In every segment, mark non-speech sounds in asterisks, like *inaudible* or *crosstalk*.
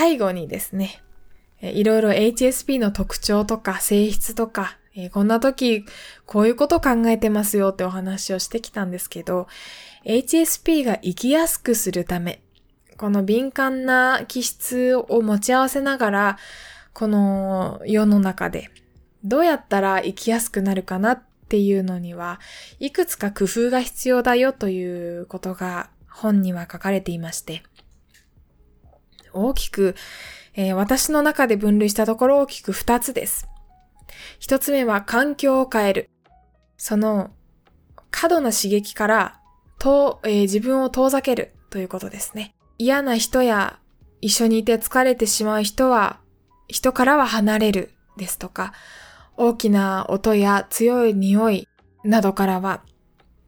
最後にですね、いろいろ HSP の特徴とか性質とか、えー、こんな時こういうこと考えてますよってお話をしてきたんですけど、HSP が生きやすくするため、この敏感な気質を持ち合わせながら、この世の中でどうやったら生きやすくなるかなっていうのには、いくつか工夫が必要だよということが本には書かれていまして、大きく、えー、私の中で分類したところ大きく二つです。一つ目は環境を変える。その過度な刺激からと、えー、自分を遠ざけるということですね。嫌な人や一緒にいて疲れてしまう人は、人からは離れるですとか、大きな音や強い匂いなどからは、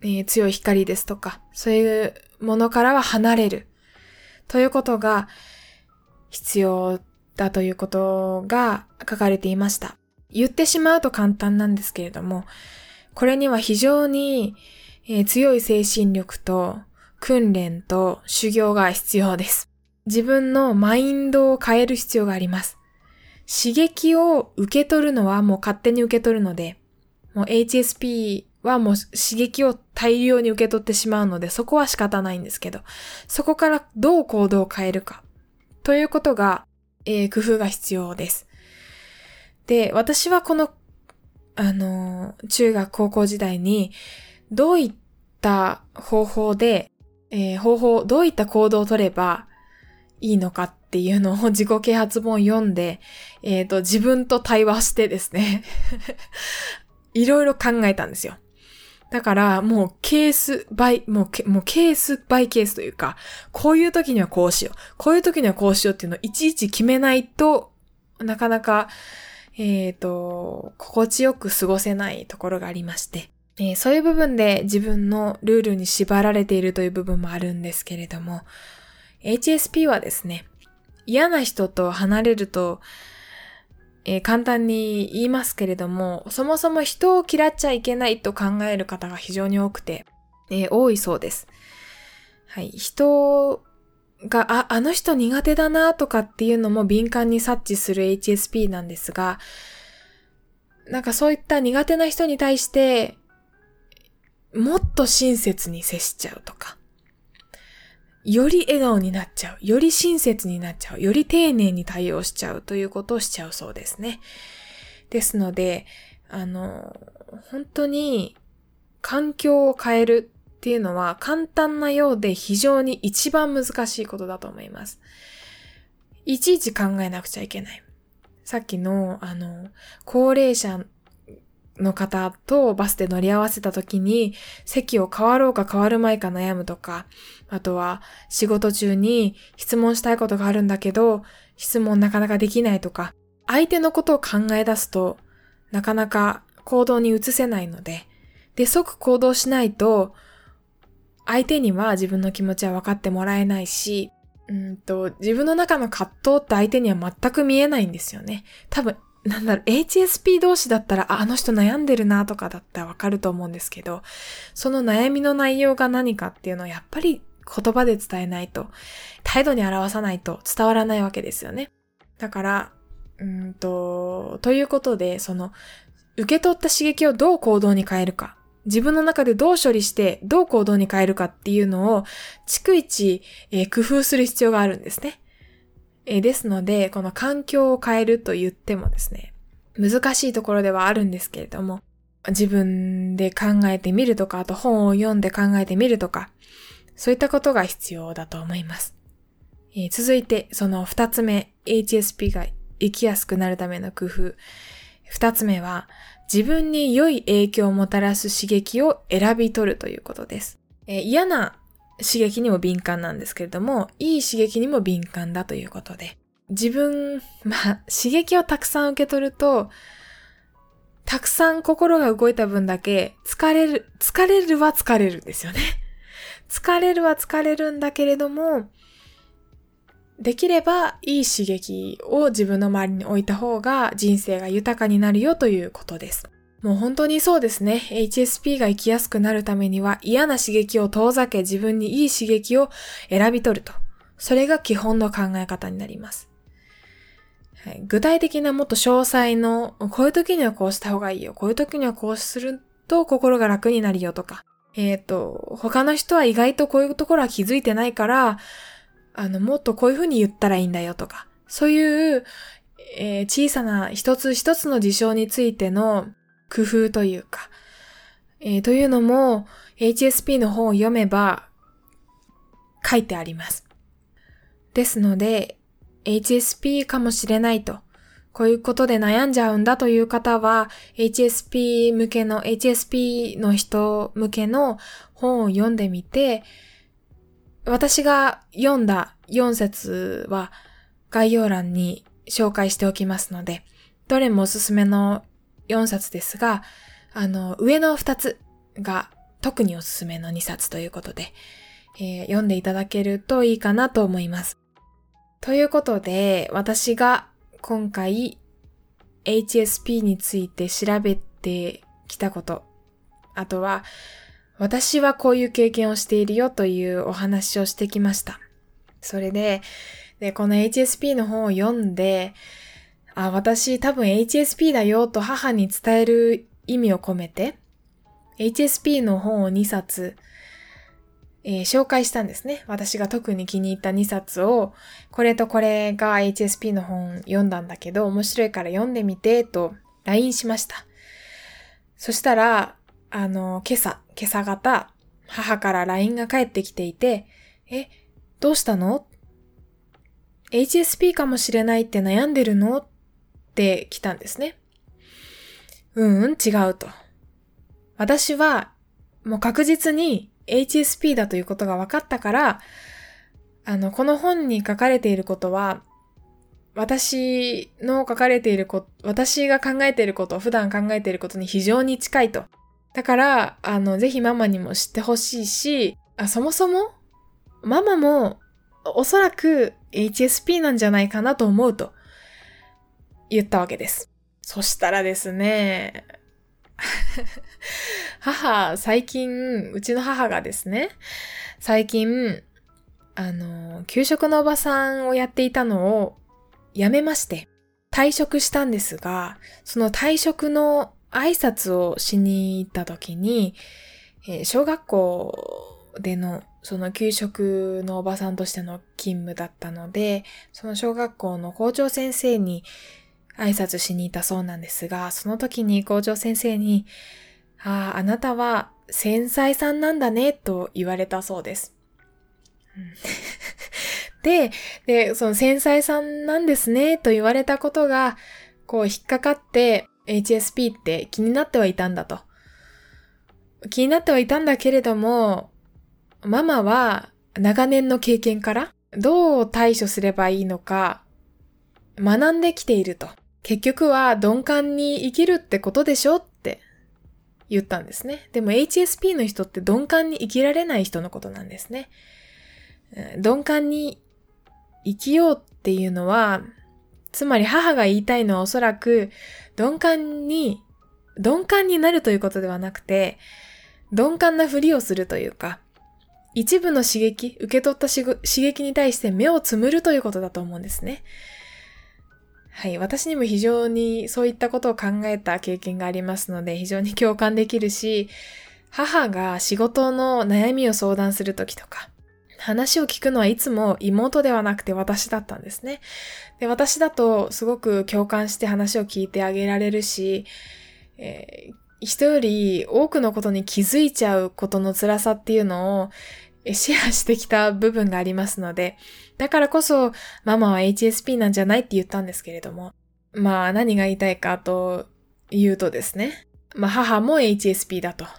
えー、強い光ですとか、そういうものからは離れるということが必要だということが書かれていました。言ってしまうと簡単なんですけれども、これには非常に、えー、強い精神力と訓練と修行が必要です。自分のマインドを変える必要があります。刺激を受け取るのはもう勝手に受け取るので、もう HSP はもう刺激を大量に受け取ってしまうので、そこは仕方ないんですけど、そこからどう行動を変えるか、ということが、えー、工夫が必要です。で、私はこの、あの、中学高校時代に、どういった方法で、えー、方法、どういった行動を取ればいいのかっていうのを自己啓発本を読んで、えっ、ー、と、自分と対話してですね *laughs* いろいろ考えたんですよ。だから、もうケースバイ、もうもうケースバイケースというか、こういう時にはこうしよう。こういう時にはこうしようっていうのをいちいち決めないと、なかなか、えっ、ー、と、心地よく過ごせないところがありまして、えー、そういう部分で自分のルールに縛られているという部分もあるんですけれども、HSP はですね、嫌な人と離れると、えー、簡単に言いますけれども、そもそも人を嫌っちゃいけないと考える方が非常に多くて、えー、多いそうです。はい。人が、あ、あの人苦手だなとかっていうのも敏感に察知する HSP なんですが、なんかそういった苦手な人に対して、もっと親切に接しちゃうとか、より笑顔になっちゃう、より親切になっちゃう、より丁寧に対応しちゃうということをしちゃうそうですね。ですので、あの、本当に環境を変えるっていうのは簡単なようで非常に一番難しいことだと思います。いちいち考えなくちゃいけない。さっきの、あの、高齢者の方とバスで乗り合わせた時に席を変わろうか変わるまいか悩むとか、あとは仕事中に質問したいことがあるんだけど、質問なかなかできないとか、相手のことを考え出すとなかなか行動に移せないので、で、即行動しないと相手には自分の気持ちは分かってもらえないし、うんと、自分の中の葛藤って相手には全く見えないんですよね。多分、なんだろう、HSP 同士だったら、あ、あの人悩んでるなとかだったらわかると思うんですけど、その悩みの内容が何かっていうのをやっぱり言葉で伝えないと、態度に表さないと伝わらないわけですよね。だから、うんと、ということで、その、受け取った刺激をどう行動に変えるか。自分の中でどう処理してどう行動に変えるかっていうのを逐一、えー、工夫する必要があるんですね。え、ですので、この環境を変えると言ってもですね、難しいところではあるんですけれども、自分で考えてみるとか、あと本を読んで考えてみるとか、そういったことが必要だと思います。えー、続いて、その二つ目、HSP が生きやすくなるための工夫。二つ目は、自分に良い影響をもたらす刺激を選び取るということです。えー、嫌な刺激にも敏感なんですけれども、いい刺激にも敏感だということで、自分、*laughs* まあ、刺激をたくさん受け取ると、たくさん心が動いた分だけ疲れる、疲れるは疲れるんですよね。*laughs* 疲れるは疲れるんだけれども、できればいい刺激を自分の周りに置いた方が人生が豊かになるよということです。もう本当にそうですね。HSP が生きやすくなるためには嫌な刺激を遠ざけ自分にいい刺激を選び取ると。それが基本の考え方になります。はい、具体的なもっと詳細の、こういう時にはこうした方がいいよ。こういう時にはこうすると心が楽になるよとか。えっ、ー、と、他の人は意外とこういうところは気づいてないから、あの、もっとこういう風に言ったらいいんだよとか。そういう、えー、小さな一つ一つの事象についての工夫というか、えー、というのも HSP の本を読めば書いてあります。ですので、HSP かもしれないと、こういうことで悩んじゃうんだという方は、HSP 向けの、HSP の人向けの本を読んでみて、私が読んだ4節は概要欄に紹介しておきますので、どれもおすすめの4冊ですが、あの、上の2つが特におすすめの2冊ということで、えー、読んでいただけるといいかなと思います。ということで、私が今回 HSP について調べてきたこと、あとは私はこういう経験をしているよというお話をしてきました。それで、で、この HSP の本を読んで、あ、私多分 HSP だよと母に伝える意味を込めて、HSP の本を2冊、えー、紹介したんですね。私が特に気に入った2冊を、これとこれが HSP の本読んだんだけど、面白いから読んでみて、と LINE しました。そしたら、あの、今朝、今朝方、母から LINE が返ってきていて、え、どうしたの ?HSP かもしれないって悩んでるの？って来たんですね。うん、うん、違うと。私は、もう確実に HSP だということが分かったから、あの、この本に書かれていることは、私の書かれていること、私が考えていること、普段考えていることに非常に近いと。だから、あの、ぜひママにも知ってほしいし、あ、そもそも、ママも、おそらく HSP なんじゃないかなと思うと言ったわけです。そしたらですね、*laughs* 母、最近、うちの母がですね、最近、あの、給食のおばさんをやっていたのを辞めまして、退職したんですが、その退職の挨拶をしに行った時に、えー、小学校でのその給食のおばさんとしての勤務だったので、その小学校の校長先生に挨拶しに行ったそうなんですが、その時に校長先生に、ああ、あなたは繊細さんなんだね、と言われたそうです。*laughs* で、で、その繊細さんなんですね、と言われたことが、こう引っかかって、HSP って気になってはいたんだと。気になってはいたんだけれども、ママは長年の経験からどう対処すればいいのか学んできていると。結局は鈍感に生きるってことでしょって言ったんですね。でも HSP の人って鈍感に生きられない人のことなんですね。鈍感に生きようっていうのは、つまり母が言いたいのはおそらく鈍感に、鈍感になるということではなくて、鈍感なふりをするというか、一部の刺激、受け取った刺激に対して目をつむるということだと思うんですね。はい。私にも非常にそういったことを考えた経験がありますので、非常に共感できるし、母が仕事の悩みを相談するときとか、話を聞くのはいつも妹ではなくて私だったんですね。で、私だとすごく共感して話を聞いてあげられるし、えー、人より多くのことに気づいちゃうことの辛さっていうのをシェアしてきた部分がありますので、だからこそママは HSP なんじゃないって言ったんですけれども、まあ何が言いたいかと言うとですね、まあ母も HSP だと。*laughs*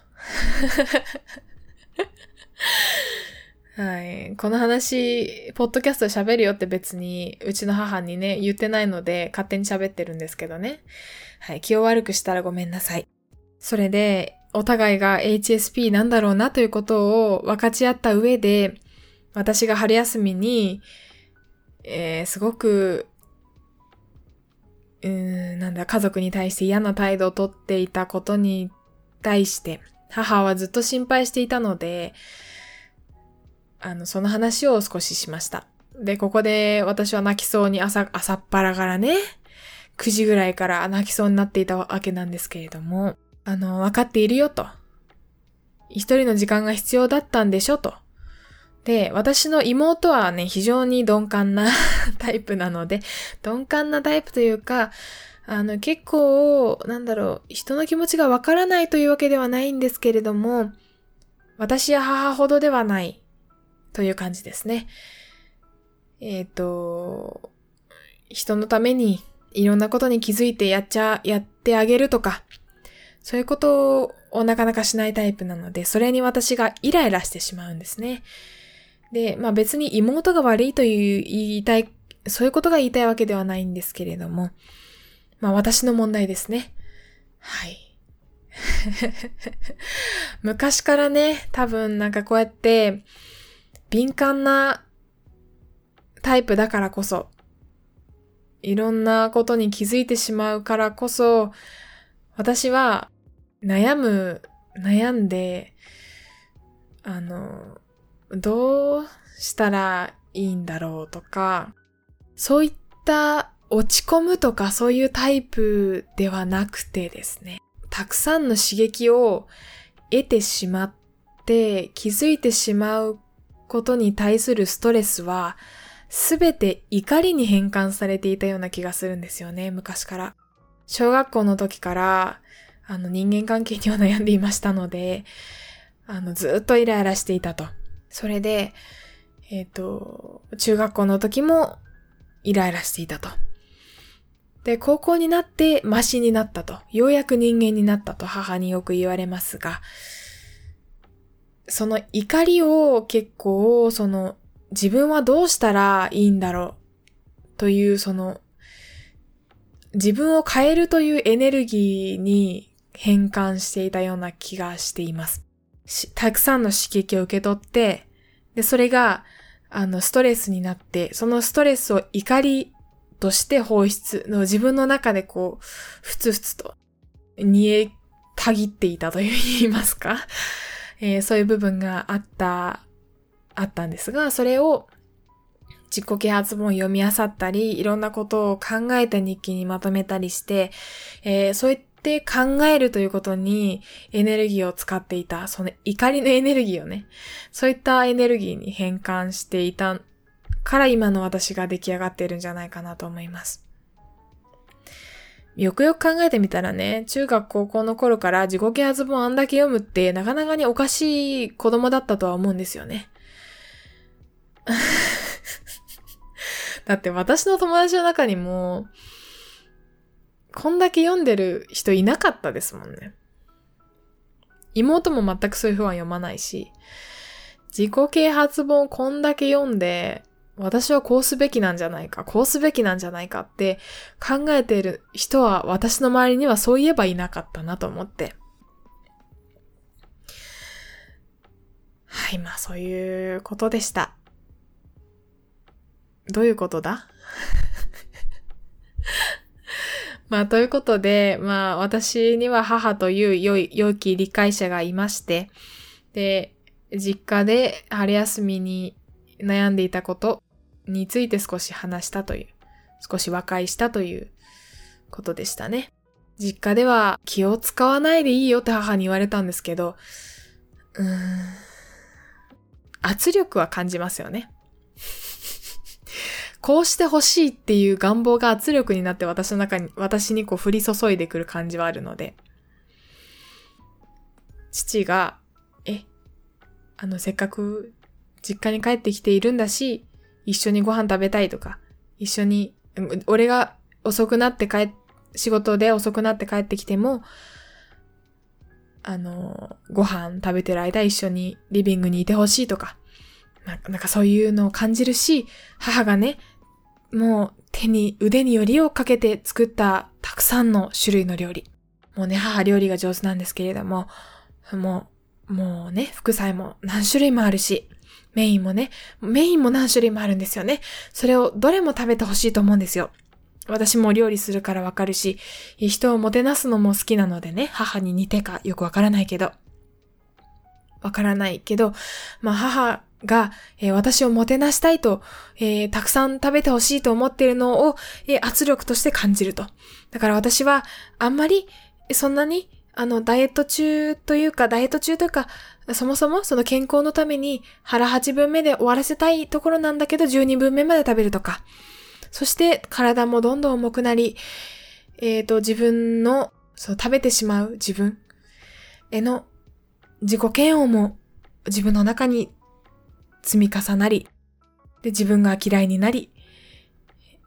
はい。この話、ポッドキャスト喋るよって別に、うちの母にね、言ってないので、勝手に喋ってるんですけどね。はい。気を悪くしたらごめんなさい。それで、お互いが HSP なんだろうなということを分かち合った上で、私が春休みに、えー、すごく、うーん、なんだ、家族に対して嫌な態度をとっていたことに対して、母はずっと心配していたので、あの、その話を少ししました。で、ここで私は泣きそうに朝、朝っぱらからね、9時ぐらいから泣きそうになっていたわけなんですけれども、あの、分かっているよと。一人の時間が必要だったんでしょと。で、私の妹はね、非常に鈍感な *laughs* タイプなので、鈍感なタイプというか、あの、結構、なんだろう、人の気持ちがわからないというわけではないんですけれども、私や母ほどではないという感じですね。えっ、ー、と、人のためにいろんなことに気づいてやっちゃ、やってあげるとか、そういうことをなかなかしないタイプなので、それに私がイライラしてしまうんですね。で、まあ別に妹が悪いという言いたい、そういうことが言いたいわけではないんですけれども、まあ私の問題ですね。はい。*laughs* 昔からね、多分なんかこうやって敏感なタイプだからこそ、いろんなことに気づいてしまうからこそ、私は悩む、悩んで、あの、どうしたらいいんだろうとか、そういった落ち込むとかそういうタイプではなくてですね、たくさんの刺激を得てしまって気づいてしまうことに対するストレスはすべて怒りに変換されていたような気がするんですよね、昔から。小学校の時からあの人間関係には悩んでいましたので、あのずっとイライラしていたと。それで、えっ、ー、と、中学校の時もイライラしていたと。で、高校になってマシになったと。ようやく人間になったと母によく言われますが、その怒りを結構、その自分はどうしたらいいんだろう？というその自分を変えるというエネルギーに変換していたような気がしています。たくさんの刺激を受け取って、で、それが、あの、ストレスになって、そのストレスを怒りとして放出の自分の中でこう、ふつふつと煮えたぎっていたと言いますか、*laughs* えー、そういう部分があった、あったんですが、それを自己啓発本を読み漁ったり、いろんなことを考えた日記にまとめたりして、えー、そういっって考えるということにエネルギーを使っていた、その怒りのエネルギーをね、そういったエネルギーに変換していたから今の私が出来上がっているんじゃないかなと思います。よくよく考えてみたらね、中学高校の頃から自己啓発本あんだけ読むってなかなかにおかしい子供だったとは思うんですよね。*laughs* だって私の友達の中にも、こんだけ読んでる人いなかったですもんね。妹も全くそういう本は読まないし、自己啓発本こんだけ読んで、私はこうすべきなんじゃないか、こうすべきなんじゃないかって考えている人は私の周りにはそういえばいなかったなと思って。はい、まあそういうことでした。どういうことだ？まあ、ということで、まあ、私には母という良い、良き理解者がいまして、で、実家で春休みに悩んでいたことについて少し話したという、少し和解したということでしたね。実家では気を使わないでいいよって母に言われたんですけど、うーん、圧力は感じますよね。こうしてほしいっていう願望が圧力になって私の中に、私にこう降り注いでくる感じはあるので、父が、え、あの、せっかく実家に帰ってきているんだし、一緒にご飯食べたいとか、一緒に、俺が遅くなって帰、仕事で遅くなって帰ってきても、あの、ご飯食べてる間一緒にリビングにいてほしいとか、なんかそういうのを感じるし、母がね、もう手に、腕によりをかけて作ったたくさんの種類の料理。もうね、母料理が上手なんですけれども、もう、もうね、副菜も何種類もあるし、メインもね、メインも何種類もあるんですよね。それをどれも食べてほしいと思うんですよ。私も料理するからわかるし、人をもてなすのも好きなのでね、母に似てかよくわからないけど。わからないけど、まあ母が、えー、私をもてなしたいと、えー、たくさん食べてほしいと思っているのを、えー、圧力として感じると。だから私はあんまりそんなにあの、ダイエット中というか、ダイエット中というか、そもそもその健康のために腹8分目で終わらせたいところなんだけど、12分目まで食べるとか。そして体もどんどん重くなり、えっ、ー、と、自分の、そう、食べてしまう自分への自己嫌悪も自分の中に積み重なり、で、自分が嫌いになり、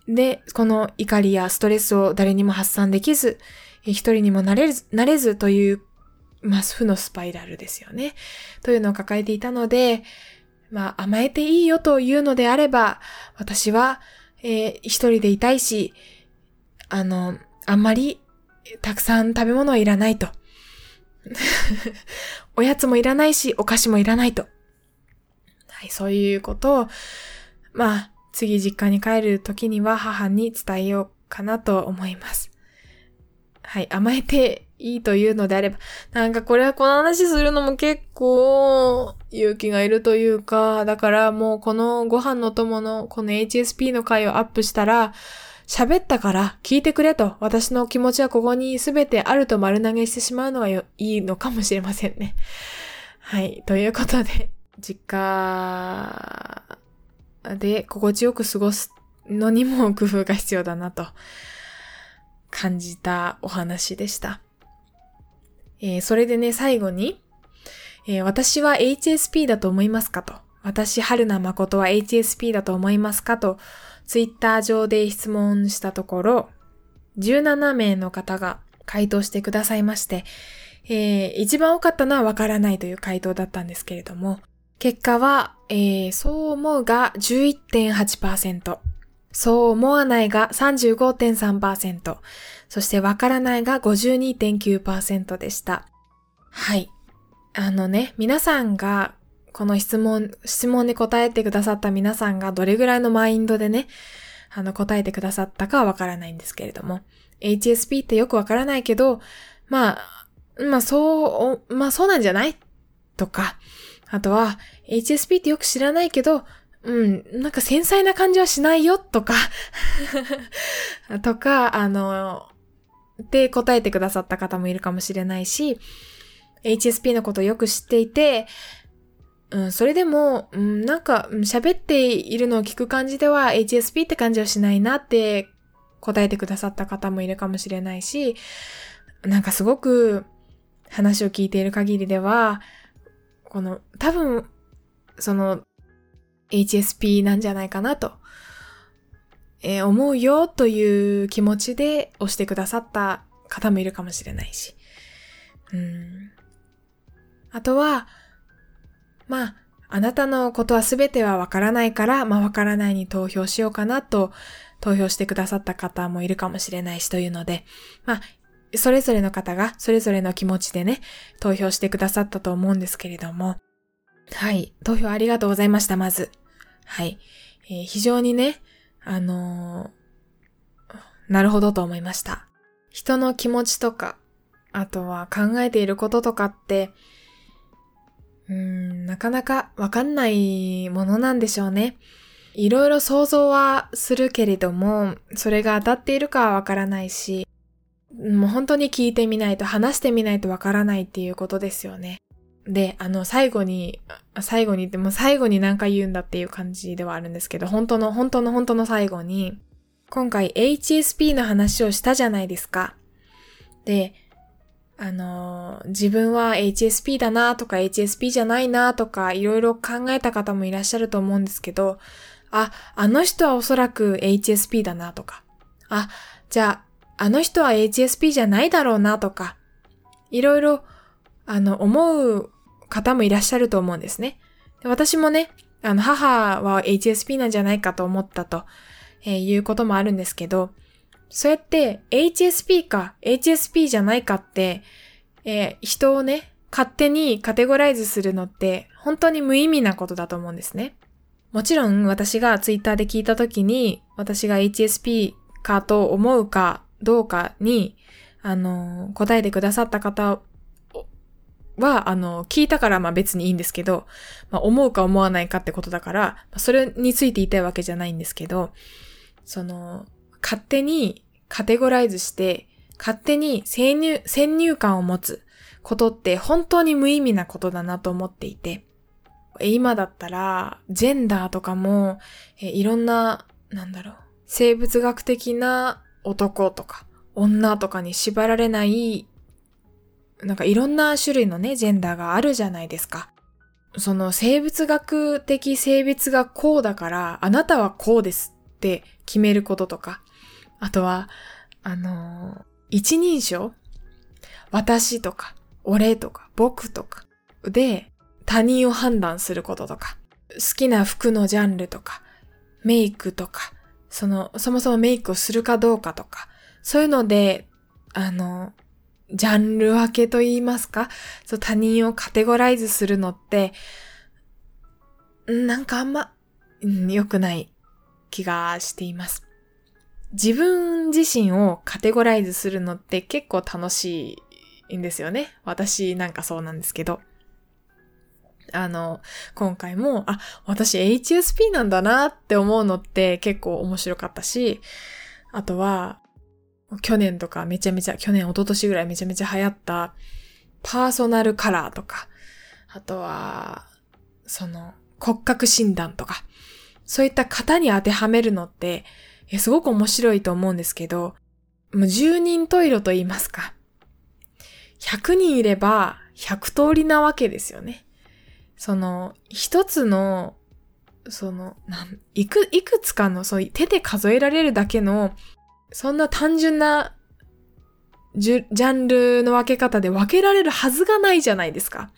で、この怒りやストレスを誰にも発散できず、一人にもなれず、なれずという、まあ、負のスパイラルですよね。というのを抱えていたので、まあ、甘えていいよというのであれば、私は、えー、一人でいたいし、あの、あんまり、たくさん食べ物はいらないと。*laughs* おやつもいらないし、お菓子もいらないと。はい、そういうことを、まあ、次実家に帰る時には母に伝えようかなと思います。はい、甘えていいというのであれば、なんかこれはこの話するのも結構勇気がいるというか、だからもうこのご飯の友のこの HSP の回をアップしたら、喋ったから聞いてくれと、私の気持ちはここに全てあると丸投げしてしまうのがいいのかもしれませんね。はい。ということで、実家で心地よく過ごすのにも工夫が必要だなと感じたお話でした。えー、それでね、最後に、えー、私は HSP だと思いますかと。私、春名誠は HSP だと思いますかと、ツイッター上で質問したところ、17名の方が回答してくださいまして、えー、一番多かったのはわからないという回答だったんですけれども、結果は、えー、そう思うが11.8%、そう思わないが35.3%、そしてわからないが52.9%でした。はい。あのね、皆さんが、この質問、質問に答えてくださった皆さんがどれぐらいのマインドでね、あの答えてくださったかはわからないんですけれども、HSP ってよくわからないけど、まあ、まあそう、まあそうなんじゃない？とか、あとは、HSP ってよく知らないけど、うん、なんか繊細な感じはしないよとか。*laughs* とか、あの、で答えてくださった方もいるかもしれないし、HSP のことをよく知っていて、うん、それでも、うん、なんか喋っているのを聞く感じでは HSP って感じはしないなって答えてくださった方もいるかもしれないし、なんかすごく話を聞いている限りでは、この多分、その HSP なんじゃないかなと、えー、思うよという気持ちで押してくださった方もいるかもしれないし。うん。あとは、まあ、あなたのことは全てはわからないから、まあわからないに投票しようかなと投票してくださった方もいるかもしれないしというので、まあ、それぞれの方がそれぞれの気持ちでね、投票してくださったと思うんですけれども、はい。投票ありがとうございました、まず。はい。えー、非常にね、あのー、なるほどと思いました。人の気持ちとか、あとは考えていることとかって、うーん、なかなかわかんないものなんでしょうね。いろいろ想像はするけれども、それが当たっているかはわからないし、もう本当に聞いてみないと、話してみないとわからないっていうことですよね。で、あの、最後に、最後にっても最後に何回言うんだっていう感じではあるんですけど、本当の、本当の、本当の最後に、今回 HSP の話をしたじゃないですか。で、あの、自分は HSP だなとか HSP じゃないなとかいろいろ考えた方もいらっしゃると思うんですけど、あ、あの人はおそらく HSP だなとか、あ、じゃあ、あの人は HSP じゃないだろうなとか、いろいろ、あの、思う方もいらっしゃると思うんですね。私もね、あの、母は HSP なんじゃないかと思ったと、えー、いうこともあるんですけど、そうやって HSP か HSP じゃないかって、えー、人をね、勝手にカテゴライズするのって本当に無意味なことだと思うんですね。もちろん私がツイッターで聞いたときに私が HSP かと思うかどうかに、あの、答えてくださった方は、あの、聞いたからまあ別にいいんですけど、まあ思うか思わないかってことだから、それについて言いたいわけじゃないんですけど、その、勝手にカテゴライズして、勝手に先入、先入観を持つことって本当に無意味なことだなと思っていて、今だったら、ジェンダーとかも、えいろんな、なんだろう、生物学的な男とか、女とかに縛られないなんかいろんな種類のね、ジェンダーがあるじゃないですか。その生物学的性別がこうだから、あなたはこうですって決めることとか。あとは、あのー、一人称私とか、俺とか、僕とかで他人を判断することとか。好きな服のジャンルとか、メイクとか、その、そもそもメイクをするかどうかとか、そういうので、あの、ジャンル分けと言いますか、そう他人をカテゴライズするのって、なんかあんま、良くない気がしています。自分自身をカテゴライズするのって結構楽しいんですよね。私なんかそうなんですけど。あの、今回も、あ、私 HSP なんだなって思うのって結構面白かったし、あとは、去年とかめちゃめちゃ、去年、一昨年ぐらいめちゃめちゃ流行ったパーソナルカラーとか、あとは、その骨格診断とか、そういった型に当てはめるのって、すごく面白いと思うんですけど、もう十人十色と言いますか。100人いれば100通りなわけですよね。その、一つの、その、なん、いく、いくつかの、そう、手で数えられるだけのそんな単純なジャンルの分け方で分けられるはずがないじゃないですか。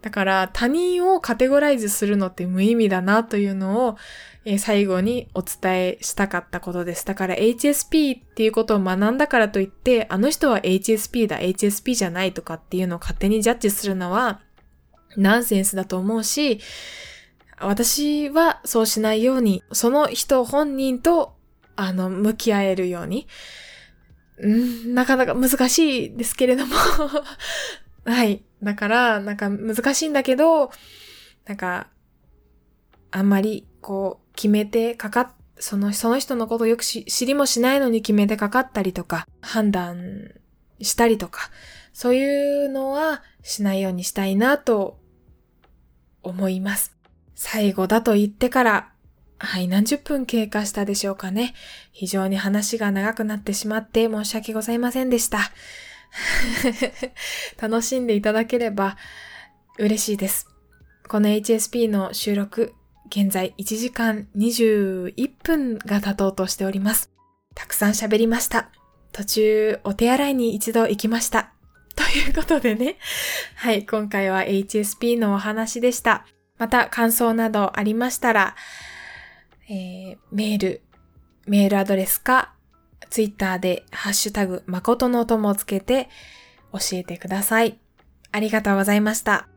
だから他人をカテゴライズするのって無意味だなというのを、えー、最後にお伝えしたかったことです。だから HSP っていうことを学んだからといって、あの人は HSP だ、HSP じゃないとかっていうのを勝手にジャッジするのはナンセンスだと思うし、私はそうしないように、その人本人とあの、向き合えるように。ん、なかなか難しいですけれども *laughs* はい。だから、なんか難しいんだけど、なんか、あんまり、こう、決めてかかっ、その、その人のことをよく知りもしないのに決めてかかったりとか、判断したりとか、そういうのはしないようにしたいなと思います。最後だと言ってからはい、何十分経過したでしょうかね。非常に話が長くなってしまって申し訳ございませんでした。*laughs* 楽しんでいただければ嬉しいです。この HSP の収録、現在1時間21分が経とうとしております。たくさん喋りました。途中、お手洗いに一度行きました。*laughs* ということでね。はい、今回は HSP のお話でした。また感想などありましたら、えー、メール、メールアドレスか、ツイッターでハッシュタグ、誠の友をつけて教えてください。ありがとうございました。